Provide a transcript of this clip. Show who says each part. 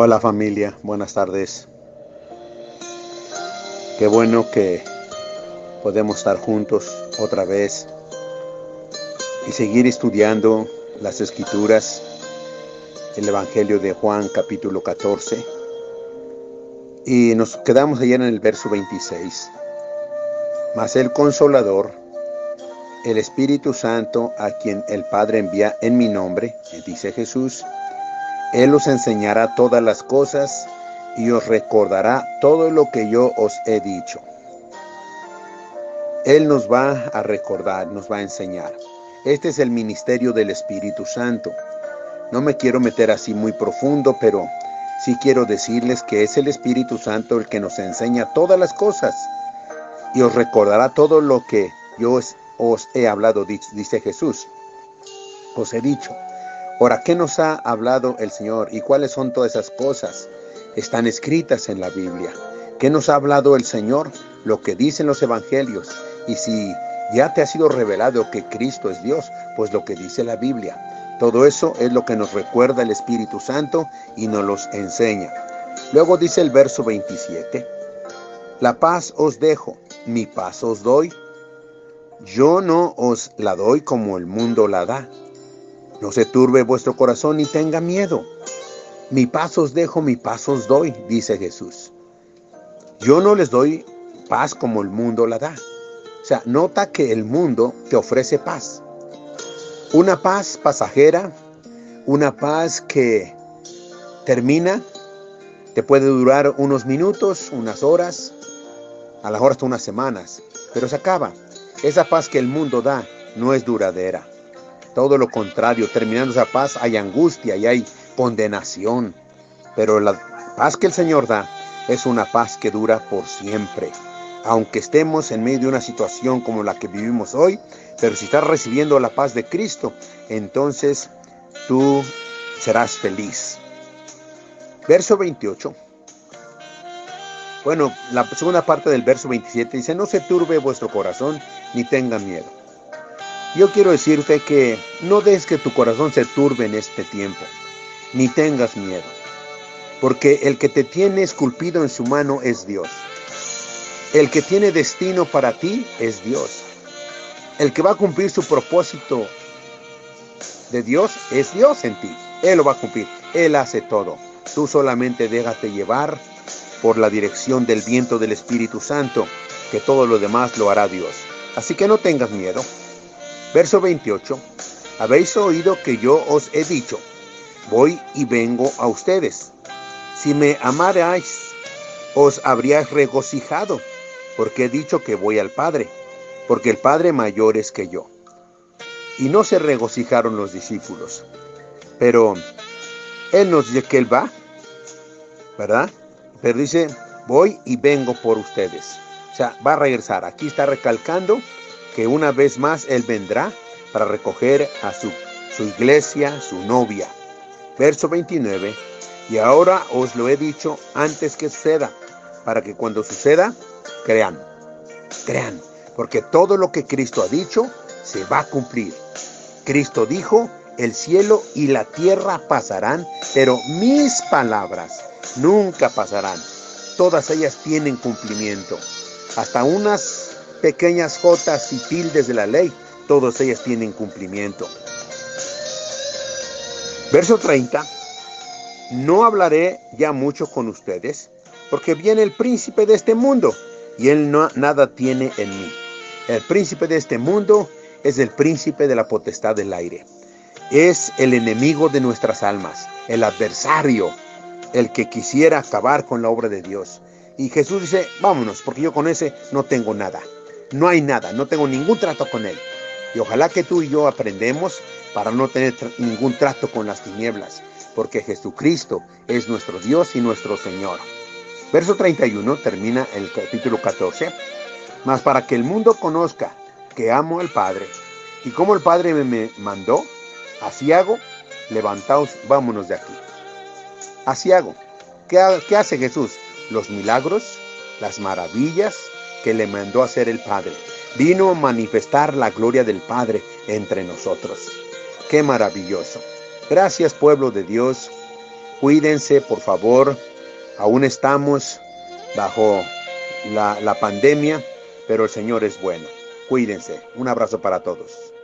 Speaker 1: Hola familia, buenas tardes. Qué bueno que podemos estar juntos otra vez y seguir estudiando las escrituras, el Evangelio de Juan capítulo 14. Y nos quedamos ayer en el verso 26. Mas el consolador, el Espíritu Santo, a quien el Padre envía en mi nombre, dice Jesús, Él os enseñará todas las cosas y os recordará todo lo que yo os he dicho. Él nos va a recordar, nos va a enseñar. Este es el ministerio del Espíritu Santo. No me quiero meter así muy profundo, pero sí quiero decirles que es el Espíritu Santo el que nos enseña todas las cosas y os recordará todo lo que yo os, he hablado, dice Jesús. Os he dicho. Ahora, ¿qué nos ha hablado el Señor y cuáles son todas esas cosas? Están escritas en la Biblia. ¿Qué nos ha hablado el Señor? Lo que dicen los evangelios. Y si ya te ha sido revelado que Cristo es Dios, pues lo que dice la Biblia. Todo eso es lo que nos recuerda el Espíritu Santo y nos los enseña. Luego dice el verso 27, La paz os dejo, mi paz os doy. Yo no os la doy como el mundo la da. No se turbe vuestro corazón ni tenga miedo. Mi paz os dejo, mi paz os doy, dice Jesús. Yo no les doy paz como el mundo la da. O sea, nota que el mundo te ofrece paz. Una paz pasajera, una paz que termina, te puede durar unos minutos, unas horas, a lo mejor hasta unas semanas, pero se acaba. Esa paz que el mundo da no es duradera. Todo lo contrario, terminando esa paz hay angustia y hay condenación. Pero la paz que el Señor da es una paz que dura por siempre. Aunque estemos en medio de una situación como la que vivimos hoy, pero si estás recibiendo la paz de Cristo, entonces tú serás feliz. Verso 28. Bueno, la segunda parte del verso 27 dice, no se turbe vuestro corazón ni tenga miedo. Yo quiero decirte que no dejes que tu corazón se turbe en este tiempo, ni tengas miedo, porque el que te tiene esculpido en su mano es Dios. El que tiene destino para ti es Dios. El que va a cumplir su propósito de Dios es Dios en ti. Él lo va a cumplir. Él hace todo. Tú solamente déjate llevar por la dirección del viento del Espíritu Santo, que todo lo demás lo hará Dios. Así que no tengas miedo. Verso 28. Habéis oído que yo os he dicho, voy y vengo a ustedes. Si me amarais, os habríais regocijado, porque he dicho que voy al Padre, porque el Padre mayor es que yo. Y no se regocijaron los discípulos. Pero Él nos dice que Él va, ¿verdad? Pero dice, voy y vengo por ustedes. O sea, va a regresar. Aquí está recalcando que una vez más Él vendrá para recoger a su, su iglesia, su novia. Verso 29. Y ahora os lo he dicho antes que suceda, para que cuando suceda, crean. Crean. Porque todo lo que Cristo ha dicho se va a cumplir. Cristo dijo, el cielo y la tierra pasarán, pero mis palabras nunca pasarán. Todas ellas tienen cumplimiento. Hasta unas pequeñas jotas y tildes de la ley, todas ellas tienen cumplimiento. Verso 30. No hablaré ya mucho con ustedes, porque viene el príncipe de este mundo, y él no, nada tiene en mí. El príncipe de este mundo es el príncipe de la potestad del aire. Es el enemigo de nuestras almas, el adversario, el que quisiera acabar con la obra de Dios. Y Jesús dice, vámonos, porque yo con ese no tengo nada. No hay nada, no tengo ningún trato con él. Y ojalá que tú y yo aprendemos para no tener ningún trato con las tinieblas, porque Jesucristo es nuestro Dios y nuestro Señor. Verso 31 termina el capítulo 14. Mas para que el mundo conozca que amo al Padre, y como el Padre me mandó, así hago, levantaos, vámonos de aquí. Así hago. ¿Qué, hace Jesús? Los milagros, las maravillas que le mandó hacer el Padre. Vino a manifestar la gloria del Padre entre nosotros. Qué maravilloso. Gracias pueblo de Dios. Cuídense, por favor. Aún estamos bajo la, la pandemia, pero el Señor es bueno. Cuídense. Un abrazo para todos.